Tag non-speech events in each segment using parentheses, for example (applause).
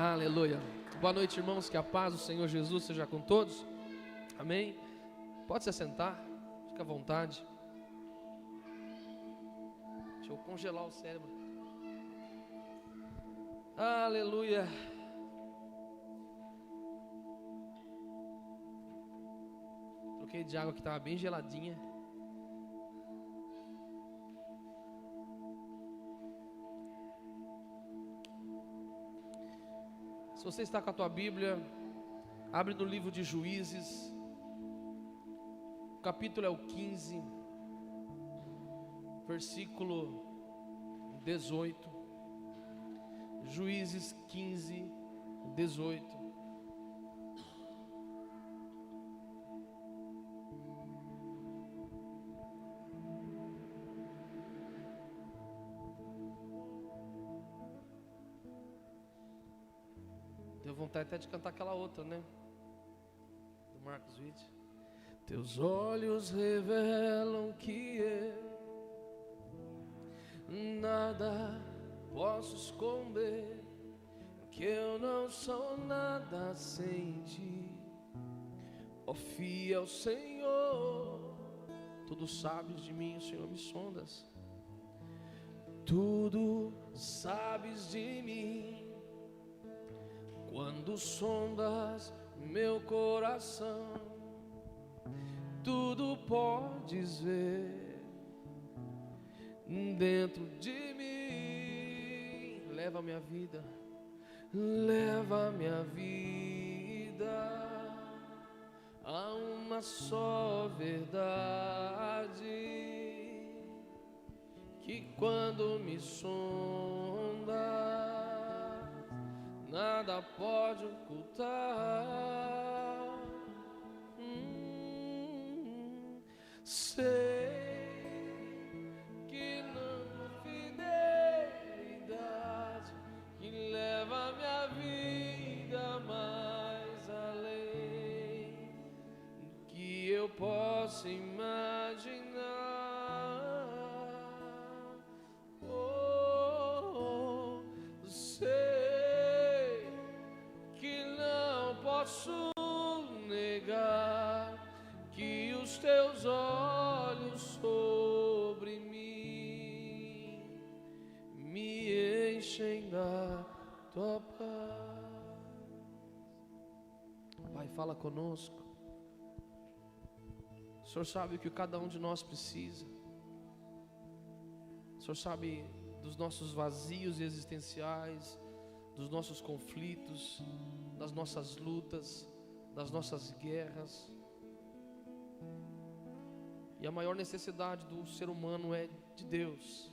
Aleluia. Boa noite, irmãos. Que a paz do Senhor Jesus seja com todos. Amém. Pode se assentar. Fica à vontade. Deixa eu congelar o cérebro. Aleluia. Troquei de água que estava bem geladinha. Se você está com a tua Bíblia, abre no livro de Juízes, o capítulo é o 15, versículo 18. Juízes 15, 18. Vontade até de cantar aquela outra, né? Do Marcos Witt. Teus olhos revelam que eu nada posso esconder, que eu não sou nada sem ti. Ó fiel Senhor, tudo sabes de mim, Senhor, me sondas. Tudo sabes de mim quando sondas meu coração, tudo podes ver dentro de mim. Leva minha vida, leva minha vida a uma só verdade que quando me sonda nada pode ocultar. Hum, sei que não fidelidade que leva minha vida mais além do que eu posso imaginar. Fala conosco. O Senhor sabe o que cada um de nós precisa. O Senhor sabe dos nossos vazios existenciais, dos nossos conflitos, das nossas lutas, das nossas guerras. E a maior necessidade do ser humano é de Deus,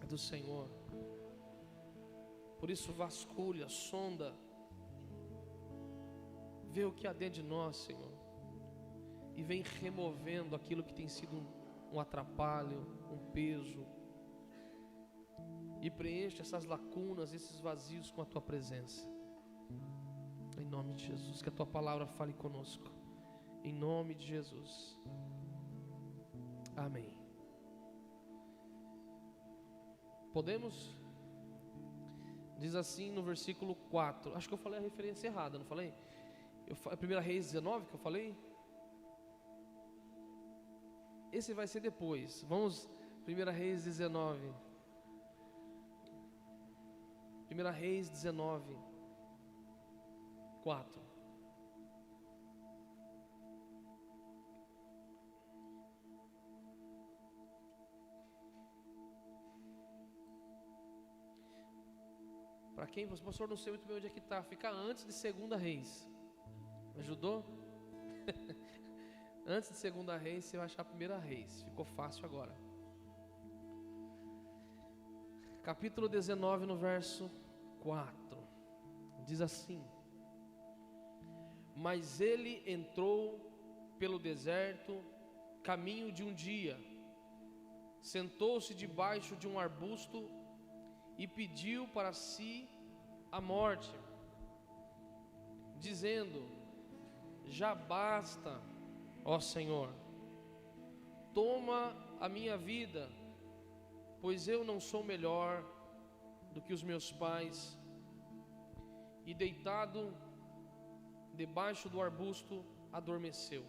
é do Senhor. Por isso, vasculha, sonda, vê o que há dentro de nós, Senhor, e vem removendo aquilo que tem sido um, um atrapalho, um peso, e preenche essas lacunas, esses vazios com a tua presença. Em nome de Jesus, que a tua palavra fale conosco. Em nome de Jesus. Amém. Podemos? Diz assim no versículo 4. Acho que eu falei a referência errada, não falei? Eu, a primeira Reis 19 que eu falei? Esse vai ser depois. Vamos, primeira Reis 19. Primeira Reis 19. 4. Para quem, pastor não sei muito bem onde é que está, fica antes de segunda reis. Ajudou? (laughs) antes de segunda reis, você vai achar a primeira reis. Ficou fácil agora. Capítulo 19, no verso 4. Diz assim: mas ele entrou pelo deserto, caminho de um dia, sentou-se debaixo de um arbusto e pediu para si a morte, dizendo: Já basta, ó Senhor, toma a minha vida, pois eu não sou melhor do que os meus pais e deitado debaixo do arbusto adormeceu.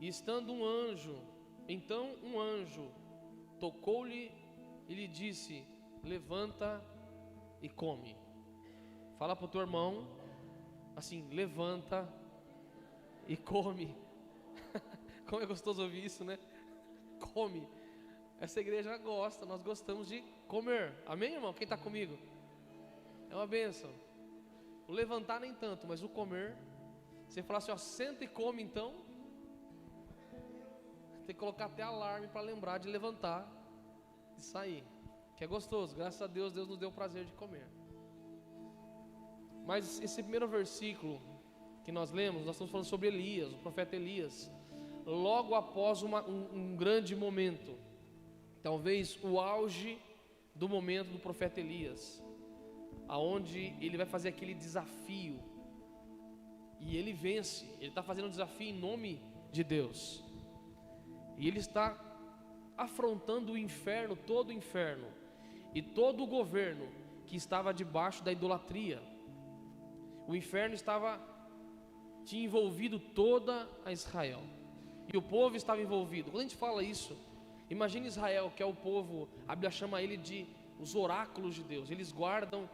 E estando um anjo, então um anjo tocou-lhe e lhe disse: Levanta e come. Fala para o teu irmão, assim, levanta e come. (laughs) Como é gostoso ouvir isso, né? Come. Essa igreja gosta, nós gostamos de comer. Amém, irmão? Quem está comigo? É uma benção. O levantar nem tanto, mas o comer. Você fala assim, ó, senta e come então. Tem que colocar até alarme para lembrar de levantar e sair. Que é gostoso. Graças a Deus, Deus nos deu o prazer de comer. Mas esse primeiro versículo que nós lemos, nós estamos falando sobre Elias, o profeta Elias. Logo após uma, um, um grande momento, talvez o auge do momento do profeta Elias, aonde ele vai fazer aquele desafio e ele vence. Ele está fazendo um desafio em nome de Deus e ele está afrontando o inferno, todo o inferno e todo o governo que estava debaixo da idolatria. O inferno estava tinha envolvido toda a Israel. E o povo estava envolvido. Quando a gente fala isso, imagine Israel, que é o povo, a Bíblia chama ele de os oráculos de Deus. Eles guardam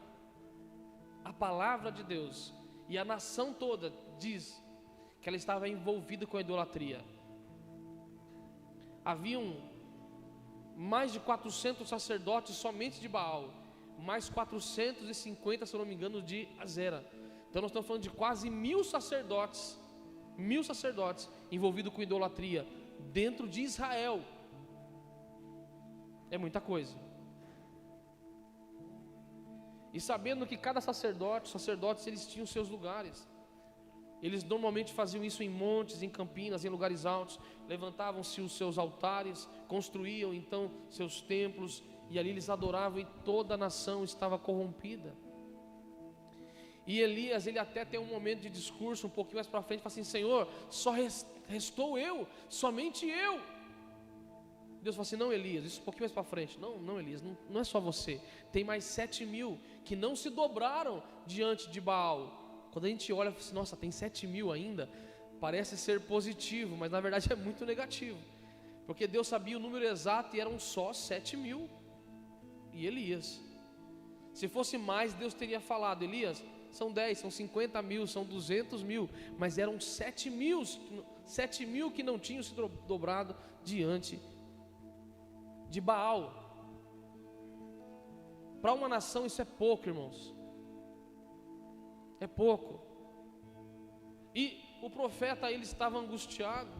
a palavra de Deus. E a nação toda diz que ela estava envolvida com a idolatria. Haviam mais de 400 sacerdotes somente de Baal, mais 450, se não me engano, de Azera. Então nós estamos falando de quase mil sacerdotes, mil sacerdotes envolvidos com idolatria dentro de Israel. É muita coisa. E sabendo que cada sacerdote, sacerdotes, eles tinham seus lugares. Eles normalmente faziam isso em montes, em campinas, em lugares altos. Levantavam-se os seus altares, construíam então seus templos, e ali eles adoravam, e toda a nação estava corrompida. E Elias, ele até tem um momento de discurso um pouquinho mais para frente, fala assim: Senhor, só restou eu, somente eu. Deus fala assim: Não, Elias, isso um pouquinho mais para frente. Não, não, Elias, não, não é só você. Tem mais sete mil que não se dobraram diante de Baal. Quando a gente olha, assim, nossa, tem sete mil ainda. Parece ser positivo, mas na verdade é muito negativo. Porque Deus sabia o número exato e eram só sete mil. E Elias. Se fosse mais, Deus teria falado: Elias, são 10, são 50 mil, são 200 mil, mas eram 7 mil, 7 mil que não tinham se dobrado diante de Baal. Para uma nação isso é pouco, irmãos. É pouco. E o profeta ele estava angustiado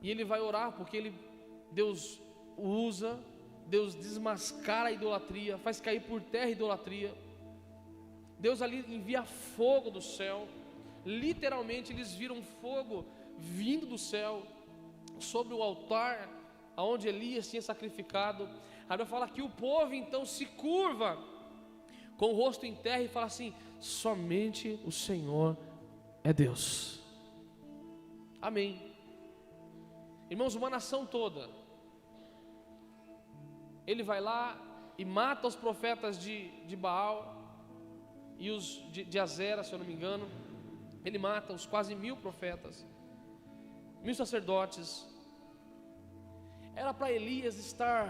e ele vai orar porque ele Deus usa, Deus desmascara a idolatria, faz cair por terra a idolatria. Deus ali envia fogo do céu. Literalmente eles viram fogo vindo do céu sobre o altar aonde Elias tinha sacrificado. Aí vai falar que o povo então se curva com o rosto em terra e fala assim: somente o Senhor é Deus. Amém. Irmãos, uma nação toda. Ele vai lá e mata os profetas de, de Baal e os de, de Azera, se eu não me engano. Ele mata os quase mil profetas, mil sacerdotes. Era para Elias estar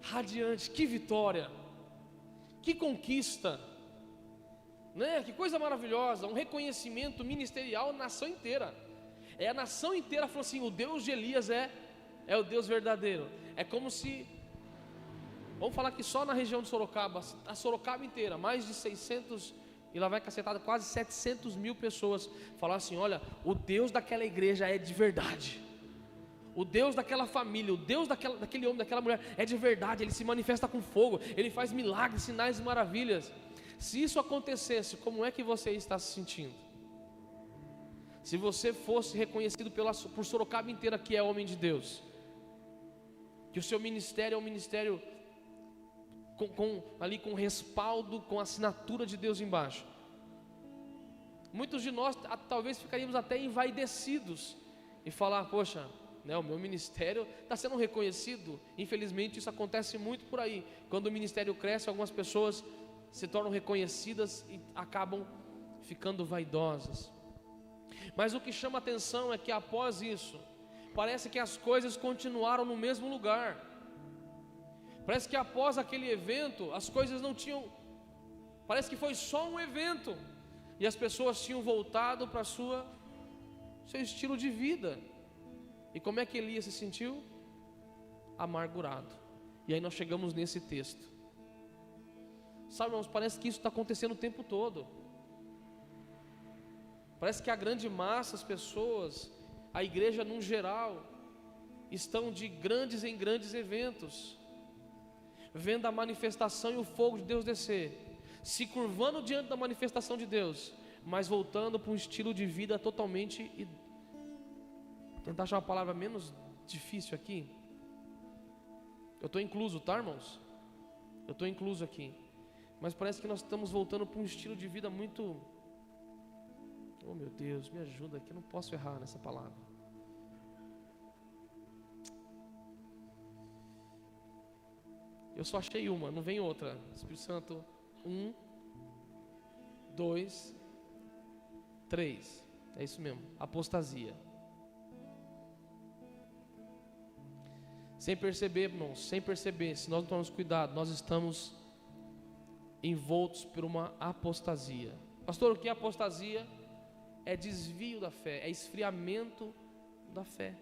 radiante, que vitória, que conquista, né? Que coisa maravilhosa, um reconhecimento ministerial na nação inteira. É a nação inteira falou assim: o Deus de Elias é é o Deus verdadeiro. É como se Vamos falar que só na região de Sorocaba, a Sorocaba inteira, mais de 600 e lá vai cacetada quase 700 mil pessoas falar assim: olha, o Deus daquela igreja é de verdade. O Deus daquela família, o Deus daquela, daquele homem, daquela mulher é de verdade, ele se manifesta com fogo, ele faz milagres, sinais e maravilhas. Se isso acontecesse, como é que você está se sentindo? Se você fosse reconhecido pela, por Sorocaba inteira que é homem de Deus, que o seu ministério é um ministério com, com, ali com respaldo, com assinatura de Deus embaixo. Muitos de nós talvez ficaríamos até envaidecidos e falar, poxa, né, o meu ministério está sendo reconhecido. Infelizmente isso acontece muito por aí. Quando o ministério cresce, algumas pessoas se tornam reconhecidas e acabam ficando vaidosas. Mas o que chama atenção é que após isso, parece que as coisas continuaram no mesmo lugar. Parece que após aquele evento, as coisas não tinham. Parece que foi só um evento. E as pessoas tinham voltado para sua seu estilo de vida. E como é que Elias se sentiu? Amargurado. E aí nós chegamos nesse texto. Sabe, irmãos, parece que isso está acontecendo o tempo todo. Parece que a grande massa, as pessoas, a igreja num geral, estão de grandes em grandes eventos, vendo a manifestação e o fogo de Deus descer, se curvando diante da manifestação de Deus, mas voltando para um estilo de vida totalmente. Tentar achar uma palavra menos difícil aqui. Eu estou incluso, tá, irmãos? Eu estou incluso aqui. Mas parece que nós estamos voltando para um estilo de vida muito Oh meu Deus, me ajuda aqui, eu não posso errar nessa palavra. Eu só achei uma, não vem outra. Espírito Santo, um, dois, três. É isso mesmo, apostasia. Sem perceber, irmãos, sem perceber, se nós não tomarmos cuidado, nós estamos envoltos por uma apostasia. Pastor, o que é apostasia? é desvio da fé, é esfriamento da fé.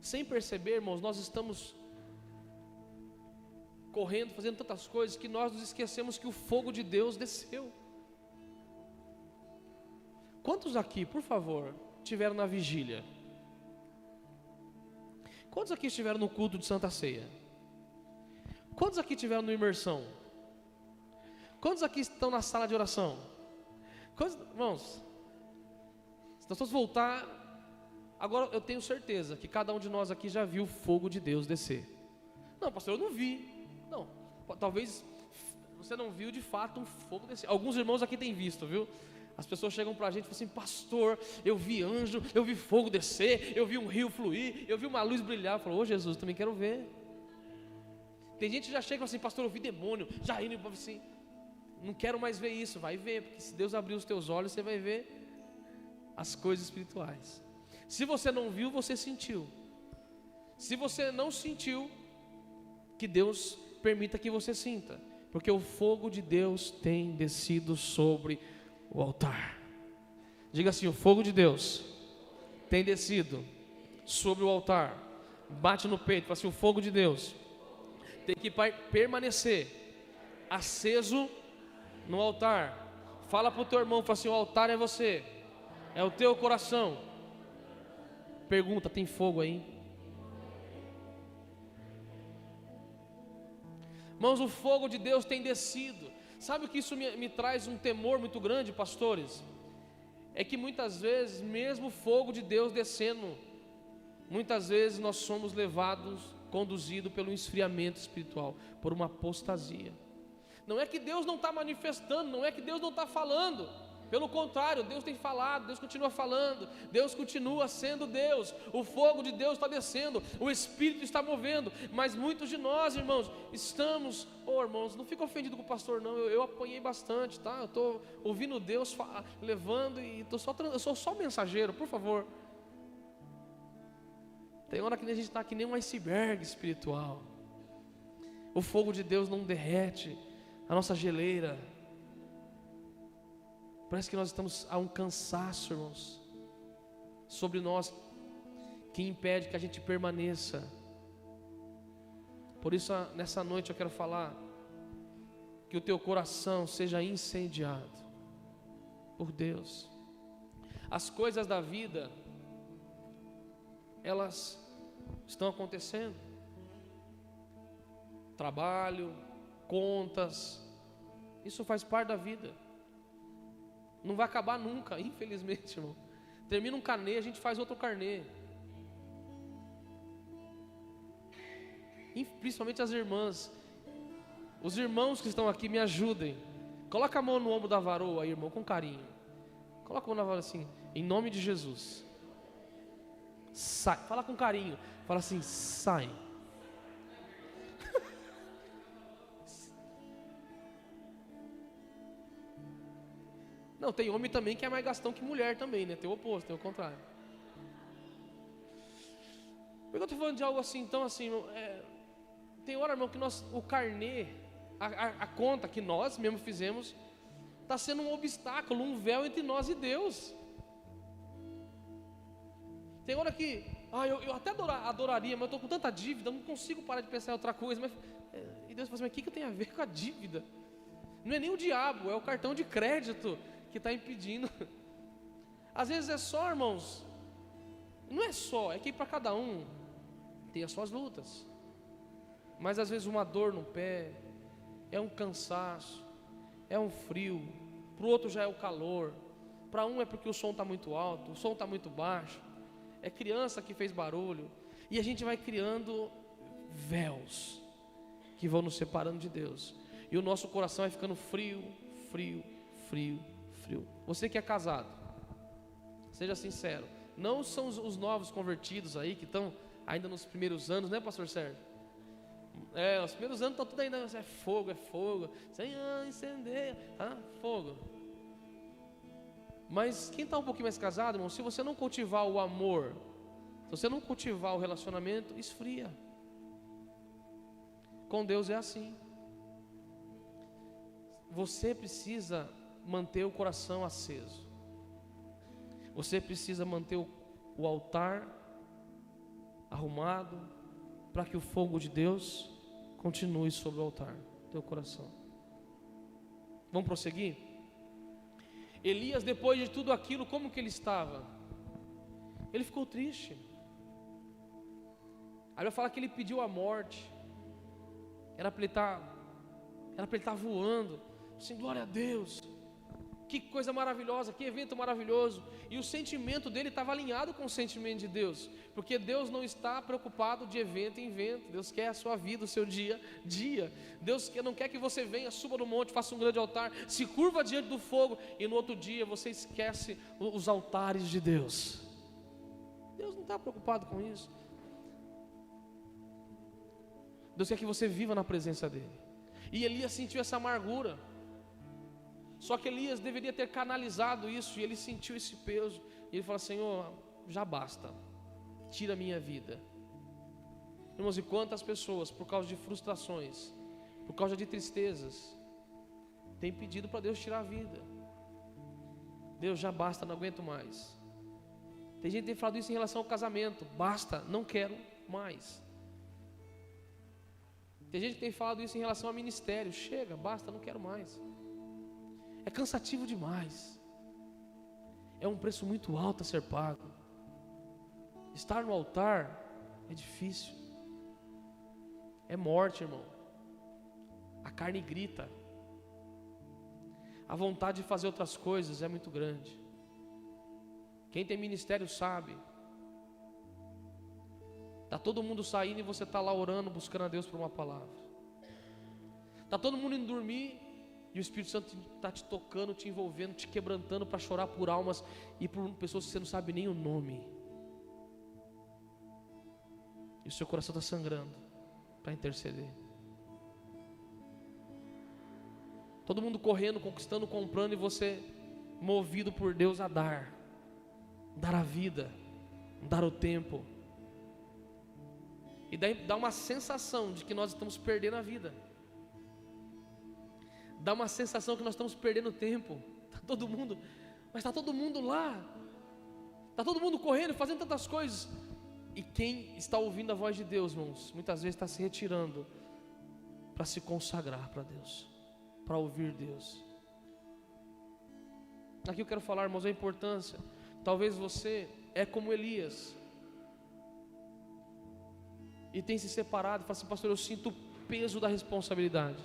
Sem perceber, irmãos, nós estamos correndo, fazendo tantas coisas que nós nos esquecemos que o fogo de Deus desceu. Quantos aqui, por favor, tiveram na vigília? Quantos aqui estiveram no culto de Santa Ceia? Quantos aqui estiveram no imersão? Quantos aqui estão na sala de oração? Quantos, irmãos, se nós vamos voltar, agora eu tenho certeza que cada um de nós aqui já viu o fogo de Deus descer. Não, pastor, eu não vi. Talvez você não viu de fato um fogo descer. Alguns irmãos aqui têm visto, viu? As pessoas chegam para a gente e falam assim: Pastor, eu vi anjo, eu vi fogo descer, eu vi um rio fluir, eu vi uma luz brilhar. Eu falo: Ô Jesus, também quero ver. Tem gente que já chega e fala assim: Pastor, eu vi demônio, já indo assim não quero mais ver isso, vai ver, porque se Deus abrir os teus olhos, você vai ver as coisas espirituais. Se você não viu, você sentiu. Se você não sentiu, que Deus permita que você sinta, porque o fogo de Deus tem descido sobre o altar. Diga assim: o fogo de Deus tem descido sobre o altar. Bate no peito, fala assim: o fogo de Deus tem que permanecer aceso no altar. Fala para o teu irmão, fala assim: o altar é você, é o teu coração. Pergunta: tem fogo aí? Irmãos, o fogo de Deus tem descido. Sabe o que isso me, me traz um temor muito grande, pastores? É que muitas vezes, mesmo o fogo de Deus descendo, muitas vezes nós somos levados, conduzidos pelo esfriamento espiritual, por uma apostasia. Não é que Deus não está manifestando, não é que Deus não está falando. Pelo contrário, Deus tem falado, Deus continua falando, Deus continua sendo Deus, o fogo de Deus está descendo, o Espírito está movendo, mas muitos de nós, irmãos, estamos, oh irmãos, não fica ofendido com o pastor, não, eu, eu apanhei bastante, tá? Eu estou ouvindo Deus levando e tô só, eu sou só mensageiro, por favor. Tem hora que a gente está que nem um iceberg espiritual, o fogo de Deus não derrete, a nossa geleira. Parece que nós estamos a um cansaço, irmãos, sobre nós, que impede que a gente permaneça. Por isso, nessa noite eu quero falar que o teu coração seja incendiado por Deus. As coisas da vida, elas estão acontecendo. Trabalho, contas. Isso faz parte da vida. Não vai acabar nunca, infelizmente, irmão. Termina um carnê, a gente faz outro carnê. Principalmente as irmãs. Os irmãos que estão aqui me ajudem. Coloca a mão no ombro da varoa aí, irmão, com carinho. Coloca a mão na varoa assim, em nome de Jesus. Sai. Fala com carinho. Fala assim, sai. Não, tem homem também que é mais gastão que mulher também, né? Tem o oposto, tem o contrário. Por que eu estou falando de algo assim, então assim, é, tem hora, irmão, que nós, o carnê, a, a, a conta que nós mesmo fizemos, está sendo um obstáculo, um véu entre nós e Deus. Tem hora que, ah, eu, eu até adorar, adoraria, mas eu estou com tanta dívida, não consigo parar de pensar em outra coisa. Mas, é, e Deus fala assim, mas o que, que tem a ver com a dívida? Não é nem o diabo, é o cartão de crédito que está impedindo. Às vezes é só, irmãos, não é só, é que para cada um tem as suas lutas. Mas às vezes uma dor no pé, é um cansaço, é um frio, para o outro já é o calor, para um é porque o som está muito alto, o som está muito baixo, é criança que fez barulho, e a gente vai criando véus que vão nos separando de Deus, e o nosso coração vai ficando frio, frio, frio, frio. Você que é casado, seja sincero, não são os, os novos convertidos aí que estão ainda nos primeiros anos, né, Pastor Sérgio? É, os primeiros anos estão tudo ainda, é fogo, é fogo, Senhor, incendeia, tá? Fogo. Mas quem está um pouquinho mais casado, irmão, se você não cultivar o amor, se você não cultivar o relacionamento, esfria. Com Deus é assim. Você precisa manter o coração aceso. Você precisa manter o, o altar arrumado para que o fogo de Deus continue sobre o altar teu coração. Vamos prosseguir? Elias, depois de tudo aquilo, como que ele estava? Ele ficou triste. Aí vai falar que ele pediu a morte. Era para ele estar, tá, era para ele estar tá voando. Assim, glória a Deus. Que coisa maravilhosa, que evento maravilhoso. E o sentimento dele estava alinhado com o sentimento de Deus, porque Deus não está preocupado de evento em evento. Deus quer a sua vida, o seu dia dia. Deus não quer que você venha, suba no monte, faça um grande altar, se curva diante do fogo e no outro dia você esquece os altares de Deus. Deus não está preocupado com isso. Deus quer que você viva na presença dele. E Elias sentiu essa amargura. Só que Elias deveria ter canalizado isso e ele sentiu esse peso. E ele falou: Senhor, já basta, tira a minha vida. Irmãos, e quantas pessoas, por causa de frustrações, por causa de tristezas, têm pedido para Deus tirar a vida? Deus, já basta, não aguento mais. Tem gente que tem falado isso em relação ao casamento: basta, não quero mais. Tem gente que tem falado isso em relação ao ministério: chega, basta, não quero mais. É cansativo demais. É um preço muito alto a ser pago. Estar no altar é difícil. É morte, irmão. A carne grita. A vontade de fazer outras coisas é muito grande. Quem tem ministério sabe. Está todo mundo saindo e você está lá orando, buscando a Deus por uma palavra. Está todo mundo indo dormir e o Espírito Santo está te tocando, te envolvendo, te quebrantando para chorar por almas e por pessoas que você não sabe nem o nome. E o seu coração está sangrando para interceder. Todo mundo correndo, conquistando, comprando e você movido por Deus a dar, dar a vida, dar o tempo. E dá uma sensação de que nós estamos perdendo a vida dá uma sensação que nós estamos perdendo tempo. Está todo mundo, mas está todo mundo lá. Está todo mundo correndo, fazendo tantas coisas. E quem está ouvindo a voz de Deus, irmãos, muitas vezes está se retirando para se consagrar para Deus, para ouvir Deus. Aqui eu quero falar, irmãos, a importância. Talvez você é como Elias e tem se separado fala assim, pastor, eu sinto o peso da responsabilidade.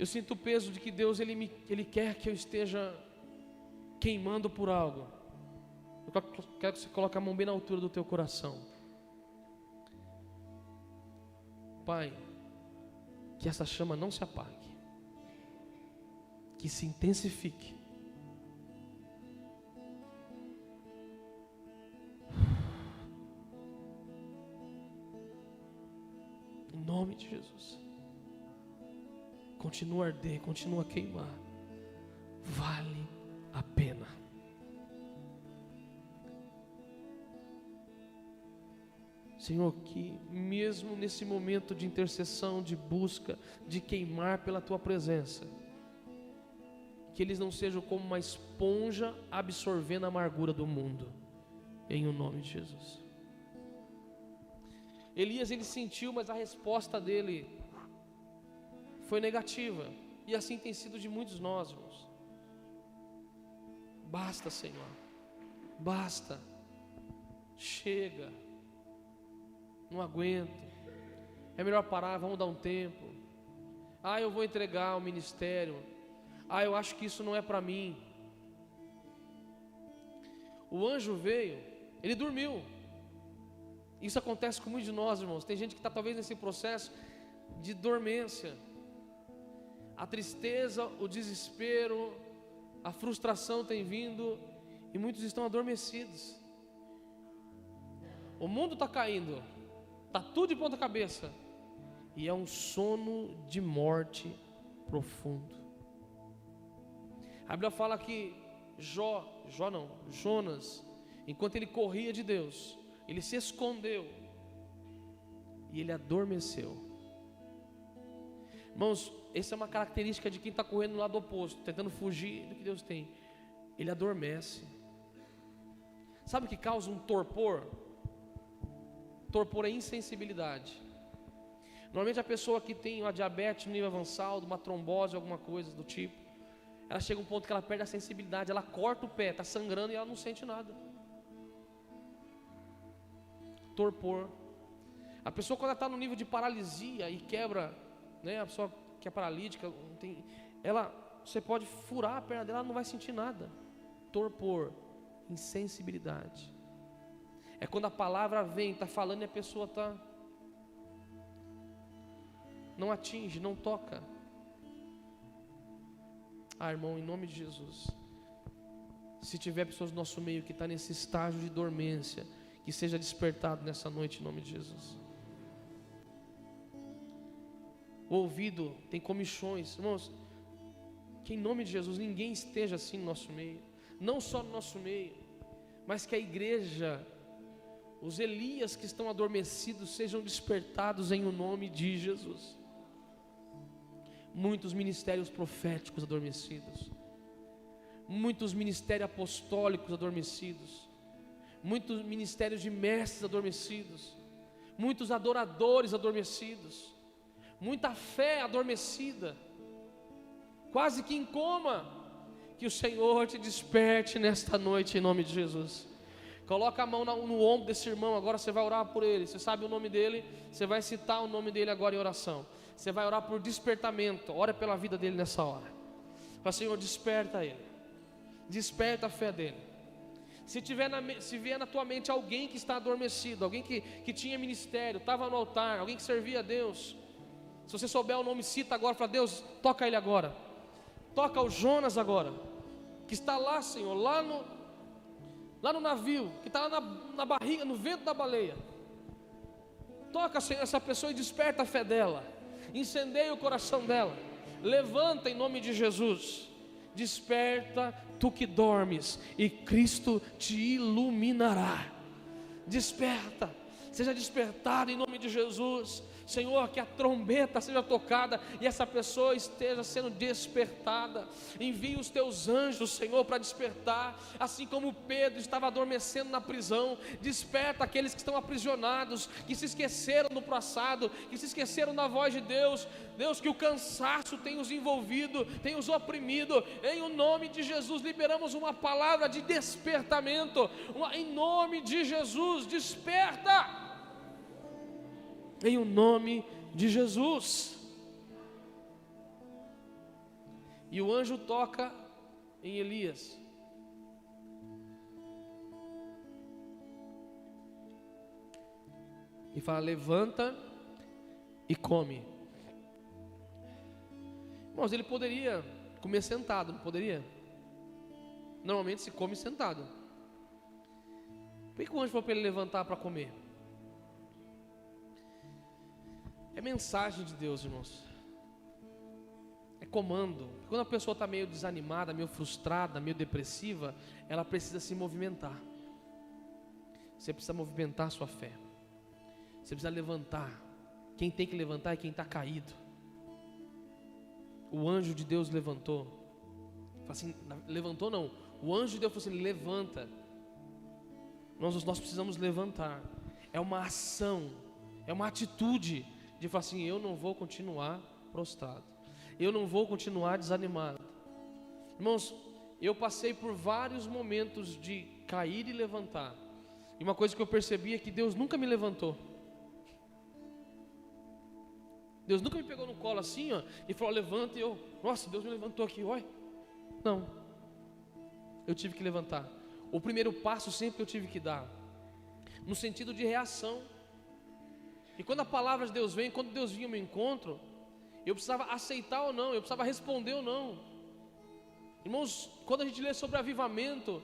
Eu sinto o peso de que Deus ele, me, ele quer que eu esteja queimando por algo. Eu quero que você coloque a mão bem na altura do teu coração. Pai, que essa chama não se apague, que se intensifique. Em nome de Jesus. Continua a arder, continua a queimar. Vale a pena. Senhor, que mesmo nesse momento de intercessão, de busca, de queimar pela tua presença, que eles não sejam como uma esponja absorvendo a amargura do mundo, em o nome de Jesus. Elias ele sentiu, mas a resposta dele foi negativa, e assim tem sido de muitos nós, irmãos. Basta, Senhor, basta, chega não aguento, é melhor parar, vamos dar um tempo. Ah, eu vou entregar o ministério. Ah, eu acho que isso não é para mim. O anjo veio, ele dormiu. Isso acontece com muitos de nós, irmãos. Tem gente que está talvez nesse processo de dormência. A tristeza, o desespero, a frustração tem vindo e muitos estão adormecidos. O mundo está caindo, Está tudo de ponta cabeça. E é um sono de morte profundo. A Bíblia fala que Jó, Jó não, Jonas, enquanto ele corria de Deus, ele se escondeu e ele adormeceu. Irmãos, essa é uma característica de quem está correndo no lado oposto, tentando fugir do que Deus tem. Ele adormece. Sabe o que causa um torpor? torpor é insensibilidade. Normalmente a pessoa que tem uma diabetes no nível avançado, uma trombose, alguma coisa do tipo, ela chega a um ponto que ela perde a sensibilidade, ela corta o pé, está sangrando e ela não sente nada. Torpor. A pessoa quando ela está no nível de paralisia e quebra, né, a pessoa que é paralítica, tem, ela, você pode furar a perna dela, ela não vai sentir nada. Torpor, insensibilidade. É quando a palavra vem, está falando e a pessoa está. Não atinge, não toca. Ah, irmão, em nome de Jesus. Se tiver pessoas no nosso meio que está nesse estágio de dormência, que seja despertado nessa noite em nome de Jesus. O ouvido tem comichões, irmãos. Que em nome de Jesus ninguém esteja assim no nosso meio, não só no nosso meio, mas que a igreja os Elias que estão adormecidos sejam despertados em o nome de Jesus. Muitos ministérios proféticos adormecidos, muitos ministérios apostólicos adormecidos, muitos ministérios de mestres adormecidos, muitos adoradores adormecidos, muita fé adormecida, quase que em coma. Que o Senhor te desperte nesta noite em nome de Jesus. Coloca a mão no, no ombro desse irmão, agora você vai orar por ele. Você sabe o nome dele, você vai citar o nome dele agora em oração. Você vai orar por despertamento. Ora pela vida dele nessa hora. Fala, Senhor, desperta ele. Desperta a fé dele. Se, tiver na, se vier na tua mente alguém que está adormecido, alguém que, que tinha ministério, estava no altar, alguém que servia a Deus. Se você souber o nome, cita agora, fala, Deus, toca ele agora. Toca o Jonas agora. Que está lá, Senhor, lá no, lá no navio, que está lá na, na barriga, no vento da baleia. Toca, Senhor, essa pessoa e desperta a fé dela, incendeia o coração dela, levanta em nome de Jesus, desperta tu que dormes, e Cristo te iluminará. Desperta, seja despertado em nome de Jesus. Senhor, que a trombeta seja tocada e essa pessoa esteja sendo despertada. Envie os teus anjos, Senhor, para despertar, assim como Pedro estava adormecendo na prisão. Desperta aqueles que estão aprisionados, que se esqueceram do passado, que se esqueceram da voz de Deus. Deus, que o cansaço tem os envolvido, tem os oprimido. Em o nome de Jesus, liberamos uma palavra de despertamento. Uma, em nome de Jesus, desperta em o nome de Jesus. E o anjo toca em Elias. E fala: Levanta e come. Irmãos, ele poderia comer sentado, não poderia? Normalmente se come sentado. Por que o anjo falou para ele levantar para comer? É mensagem de Deus, irmãos. é comando. Quando a pessoa está meio desanimada, meio frustrada, meio depressiva, ela precisa se movimentar. Você precisa movimentar sua fé. Você precisa levantar. Quem tem que levantar é quem está caído. O anjo de Deus levantou. Assim, levantou não. O anjo de Deus falou assim: levanta. Nós, nós precisamos levantar. É uma ação, é uma atitude de falar assim: eu não vou continuar prostrado. Eu não vou continuar desanimado. Irmãos, eu passei por vários momentos de cair e levantar. E uma coisa que eu percebi é que Deus nunca me levantou. Deus nunca me pegou no colo assim, ó, e falou: levanta, e eu, nossa, Deus me levantou aqui, olha. Não, eu tive que levantar. O primeiro passo sempre eu tive que dar, no sentido de reação. E quando a palavra de Deus vem, quando Deus vinha ao meu encontro, eu precisava aceitar ou não, eu precisava responder ou não. Irmãos, quando a gente lê sobre avivamento,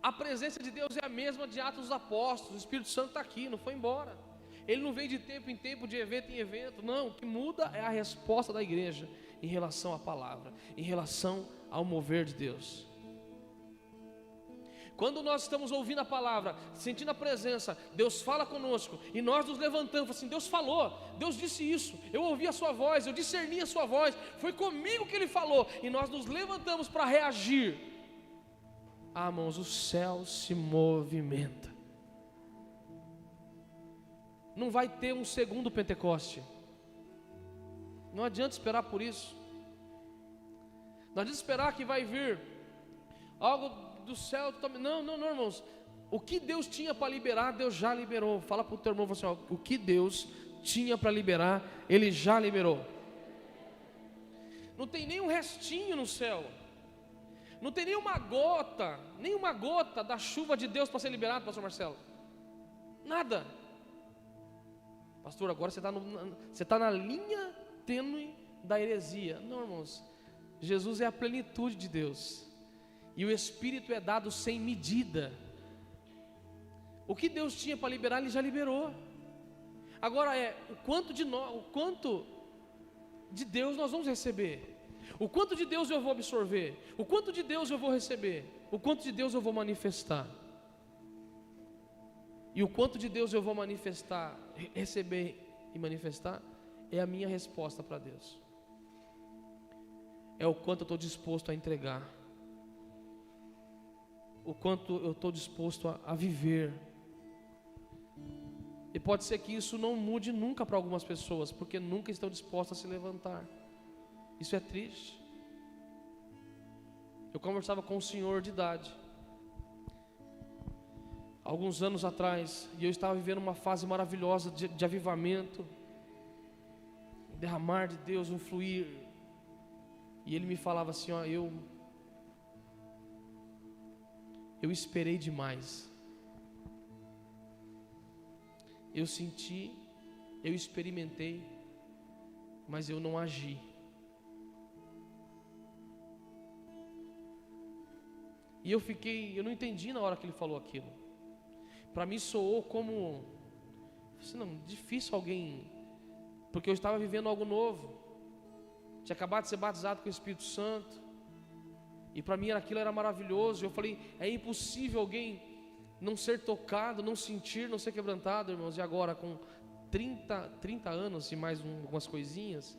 a presença de Deus é a mesma de Atos dos Apóstolos, o Espírito Santo está aqui, não foi embora. Ele não vem de tempo em tempo, de evento em evento. Não, o que muda é a resposta da igreja em relação à palavra, em relação ao mover de Deus. Quando nós estamos ouvindo a palavra, sentindo a presença, Deus fala conosco e nós nos levantamos, assim, Deus falou, Deus disse isso, eu ouvi a sua voz, eu discerni a sua voz, foi comigo que ele falou, e nós nos levantamos para reagir. Ah, irmãos, o céu se movimenta não vai ter um segundo Pentecoste. Não adianta esperar por isso. Não adianta esperar que vai vir algo do céu. Não, não, não, irmãos. O que Deus tinha para liberar, Deus já liberou. Fala para o teu irmão assim: ó, o que Deus tinha para liberar, Ele já liberou. Não tem nem um restinho no céu. Não tem nenhuma gota, nenhuma gota da chuva de Deus para ser liberado, pastor Marcelo. Nada. Pastor, agora você está você tá na linha tênue da heresia. Não, irmãos. Jesus é a plenitude de Deus. E o Espírito é dado sem medida. O que Deus tinha para liberar, Ele já liberou. Agora é o quanto de nós, o quanto de Deus nós vamos receber. O quanto de Deus eu vou absorver. O quanto de Deus eu vou receber. O quanto de Deus eu vou manifestar. E o quanto de Deus eu vou manifestar, receber e manifestar, é a minha resposta para Deus. É o quanto eu estou disposto a entregar. O quanto eu estou disposto a, a viver. E pode ser que isso não mude nunca para algumas pessoas, porque nunca estão dispostas a se levantar. Isso é triste. Eu conversava com um senhor de idade alguns anos atrás, e eu estava vivendo uma fase maravilhosa de, de avivamento, derramar de Deus, um fluir, e ele me falava assim: ó, eu, eu esperei demais, eu senti, eu experimentei, mas eu não agi. E eu fiquei, eu não entendi na hora que ele falou aquilo para mim soou como assim, não, difícil alguém, porque eu estava vivendo algo novo. Tinha acabado de ser batizado com o Espírito Santo. E para mim aquilo era maravilhoso. Eu falei, é impossível alguém não ser tocado, não sentir, não ser quebrantado, irmãos. E agora com 30, 30 anos e mais um, algumas coisinhas,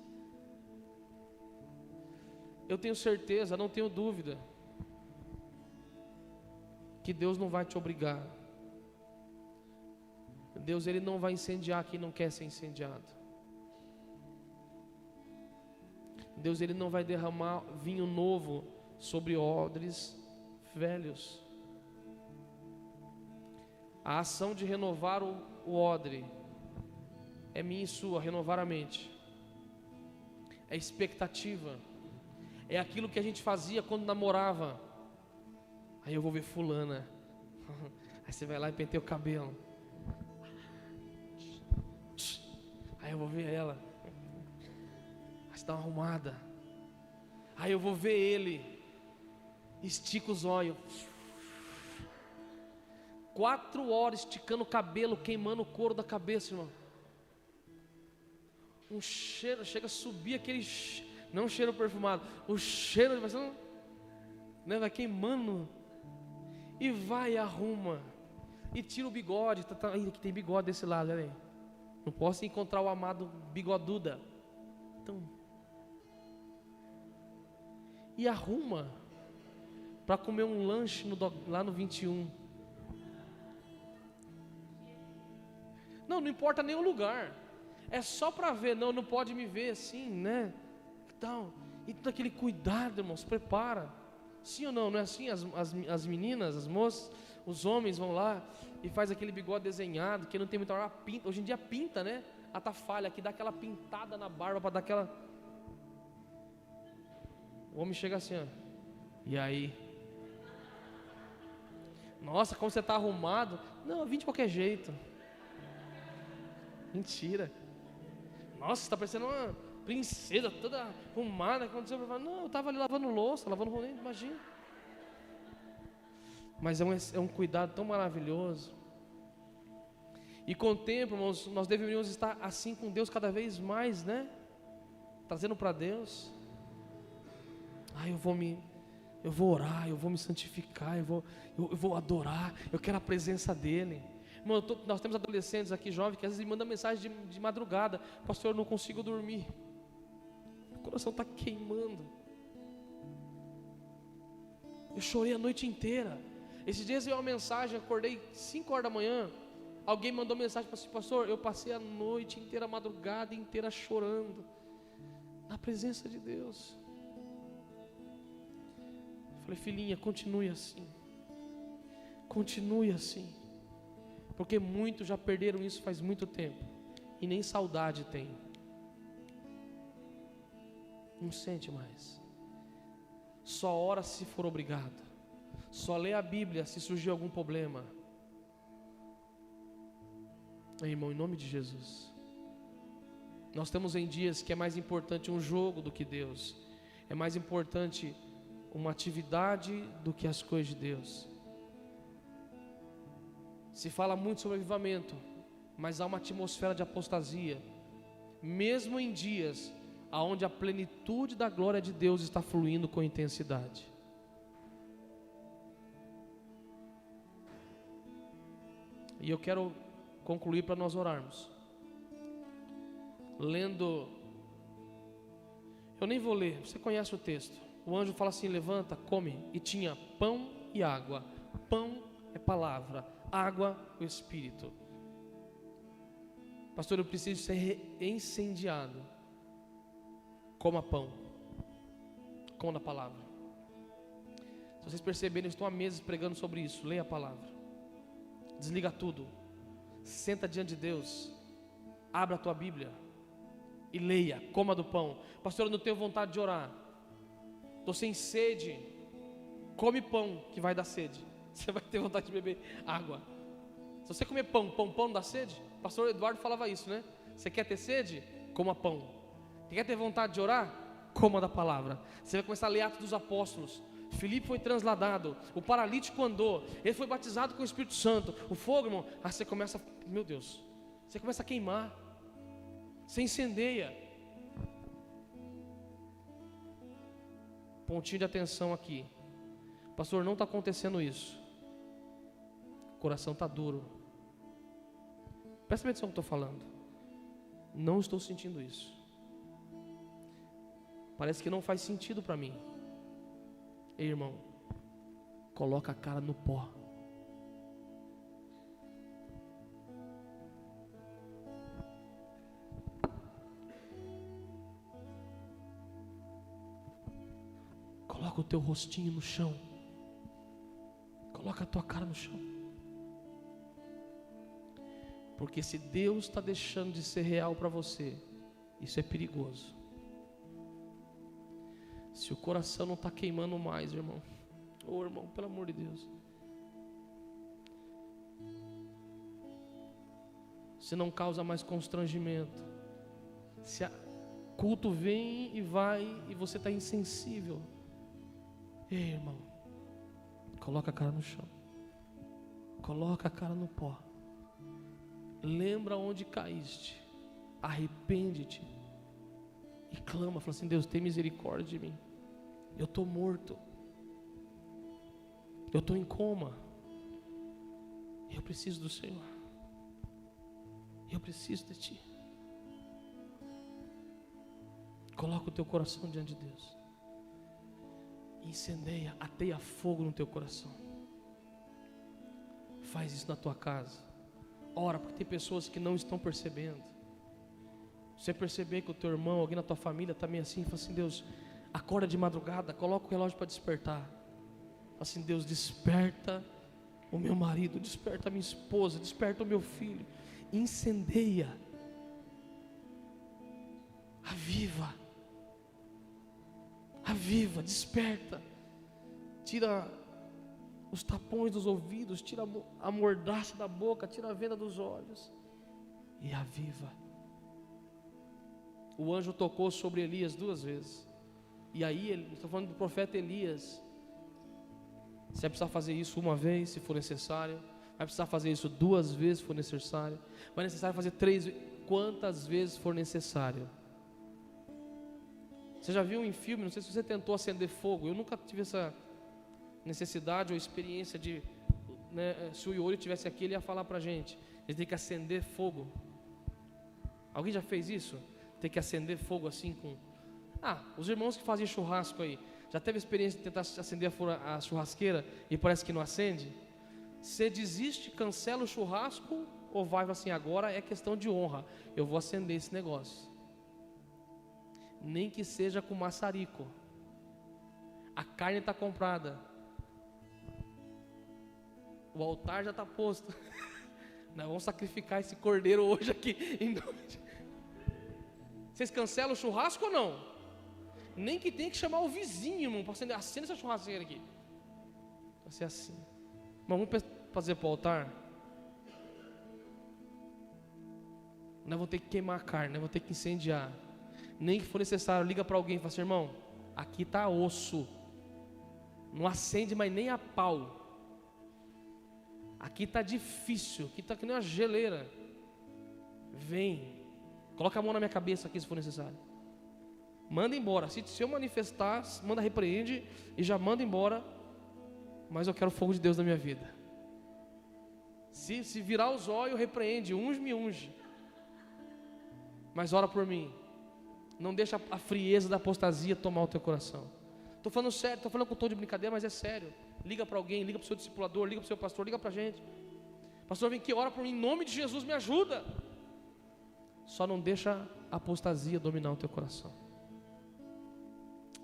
eu tenho certeza, não tenho dúvida, que Deus não vai te obrigar Deus ele não vai incendiar quem não quer ser incendiado. Deus ele não vai derramar vinho novo sobre odres velhos. A ação de renovar o, o odre é minha e sua, renovar a mente. É expectativa. É aquilo que a gente fazia quando namorava. Aí eu vou ver fulana. (laughs) Aí você vai lá e penteia o cabelo. Eu vou ver ela. Está arrumada. Aí eu vou ver ele. Estica os olhos. Quatro horas esticando o cabelo, queimando o couro da cabeça, irmão. Um cheiro, chega a subir aquele. Não cheiro perfumado. O cheiro vai, sendo, né, vai queimando. E vai arruma. E tira o bigode. Tá, tá, tem bigode desse lado, olha aí. Não posso encontrar o amado bigoduda. Então. E arruma para comer um lanche no, lá no 21. Não, não importa nem o lugar. É só para ver, não, não pode me ver assim, né? Então, e todo aquele cuidado, irmãos, prepara. Sim ou não? Não é assim? As, as, as meninas, as moças, os homens vão lá e faz aquele bigode desenhado, que não tem muita hora, pinta. Hoje em dia pinta, né? A tafalha que dá aquela pintada na barba para dar aquela. O homem chega assim, ó. E aí? Nossa, como você está arrumado? Não, eu vim de qualquer jeito. Mentira. Nossa, está parecendo uma princesa toda arrumada. Aconteceu? Não, eu estava ali lavando louça, lavando rolê, imagina. Mas é um, é um cuidado tão maravilhoso. E com o tempo, irmãos, nós deveríamos estar assim com Deus cada vez mais, né? Trazendo para Deus. Ah, eu vou me, eu vou orar, eu vou me santificar, eu vou, eu, eu vou adorar, eu quero a presença dEle. Irmão, tô, nós temos adolescentes aqui, jovens, que às vezes mandam mensagem de, de madrugada: Pastor, eu não consigo dormir. O coração está queimando. Eu chorei a noite inteira. Esses dias eu uma mensagem, acordei 5 horas da manhã. Alguém mandou mensagem para assim, pastor, eu passei a noite inteira, a madrugada inteira chorando. Na presença de Deus. falei, filhinha, continue assim. Continue assim. Porque muitos já perderam isso faz muito tempo. E nem saudade tem. Não sente mais. Só ora se for obrigado. Só lê a Bíblia se surgir algum problema. Irmão, em nome de Jesus. Nós estamos em dias que é mais importante um jogo do que Deus. É mais importante uma atividade do que as coisas de Deus. Se fala muito sobre avivamento, mas há uma atmosfera de apostasia, mesmo em dias onde a plenitude da glória de Deus está fluindo com intensidade. E eu quero concluir para nós orarmos. Lendo, eu nem vou ler, você conhece o texto. O anjo fala assim: levanta, come, e tinha pão e água. Pão é palavra, água, o Espírito. Pastor, eu preciso ser incendiado. Coma pão. Coma a palavra. Se vocês perceberem, eu estou há meses pregando sobre isso. Leia a palavra. Desliga tudo. Senta diante de Deus. Abra a tua Bíblia. E leia. Coma do pão. Pastor, eu não tenho vontade de orar. Estou sem sede. Come pão que vai dar sede. (laughs) Você vai ter vontade de beber água. Se você comer pão, pão, pão dá sede? Pastor Eduardo falava isso, né? Você quer ter sede? Coma pão. Quer ter vontade de orar? Coma da palavra. Você vai começar a ler Atos dos Apóstolos. Filipe foi transladado, o paralítico andou, ele foi batizado com o Espírito Santo. O fogo, irmão, aí você começa, meu Deus, você começa a queimar, você incendeia. Pontinho de atenção aqui, pastor, não está acontecendo isso coração está duro. Presta atenção no que estou falando. Não estou sentindo isso. Parece que não faz sentido para mim. Ei, irmão, coloca a cara no pó. Coloca o teu rostinho no chão. Coloca a tua cara no chão. Porque se Deus está deixando de ser real para você, isso é perigoso. Se o coração não está queimando mais, irmão. Ô oh, irmão, pelo amor de Deus. Se não causa mais constrangimento. Se a culto vem e vai e você está insensível. Ei, irmão. Coloca a cara no chão. Coloca a cara no pó lembra onde caíste, arrepende-te e clama, fala assim: Deus, tem misericórdia de mim. Eu estou morto. Eu estou em coma. Eu preciso do Senhor. Eu preciso de Ti. Coloca o teu coração diante de Deus. Incendeia, ateia fogo no teu coração. Faz isso na tua casa. Ora, porque tem pessoas que não estão percebendo. Você perceber que o teu irmão, alguém na tua família está meio assim, fala assim, Deus, acorda de madrugada, coloca o relógio para despertar. Assim, Deus, desperta o meu marido, desperta a minha esposa, desperta o meu filho, incendeia, aviva, aviva, desperta, tira os tapões dos ouvidos, tira a mordaça da boca, tira a venda dos olhos e aviva. O anjo tocou sobre Elias duas vezes. E aí, estou falando do profeta Elias. Você vai precisar fazer isso uma vez, se for necessário. Vai precisar fazer isso duas vezes, se for necessário. Vai necessário fazer três, quantas vezes for necessário. Você já viu em filme? Não sei se você tentou acender fogo. Eu nunca tive essa necessidade ou experiência de. Né, se o Iori tivesse aqui, ele ia falar para gente. Ele tem que acender fogo. Alguém já fez isso? ter que acender fogo assim com. Ah, os irmãos que faziam churrasco aí, já teve experiência de tentar acender a churrasqueira e parece que não acende? Você desiste, cancela o churrasco ou vai assim, agora é questão de honra, eu vou acender esse negócio. Nem que seja com maçarico. A carne está comprada. O altar já está posto. (laughs) Nós vamos sacrificar esse cordeiro hoje aqui. Vocês cancelam o churrasco ou não? Nem que tem que chamar o vizinho, irmão, para acender. Acenda essa churrasqueira aqui. Vai ser assim. Mas vamos fazer para o altar. Nós vamos ter que queimar a carne, nós vamos ter que incendiar. Nem que for necessário, liga para alguém e fala assim, irmão, aqui está osso. Não acende mais nem a pau. Aqui está difícil, aqui está que nem uma geleira. Vem, Coloca a mão na minha cabeça aqui se for necessário. Manda embora. Se, se eu manifestar, manda repreende e já manda embora. Mas eu quero o fogo de Deus na minha vida. Se, se virar os olhos, repreende, unge me unge. Mas ora por mim. Não deixa a frieza da apostasia tomar o teu coração. Estou falando sério, estou falando com tom de brincadeira, mas é sério. Liga para alguém, liga para o seu discipulador, liga para o seu pastor, liga para a gente. Pastor, vem aqui, ora por mim, em nome de Jesus, me ajuda. Só não deixa a apostasia dominar o teu coração.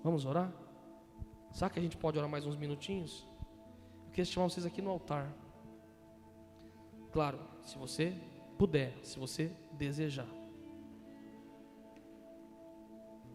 Vamos orar? Será que a gente pode orar mais uns minutinhos? Eu queria chamar vocês aqui no altar. Claro, se você puder, se você desejar.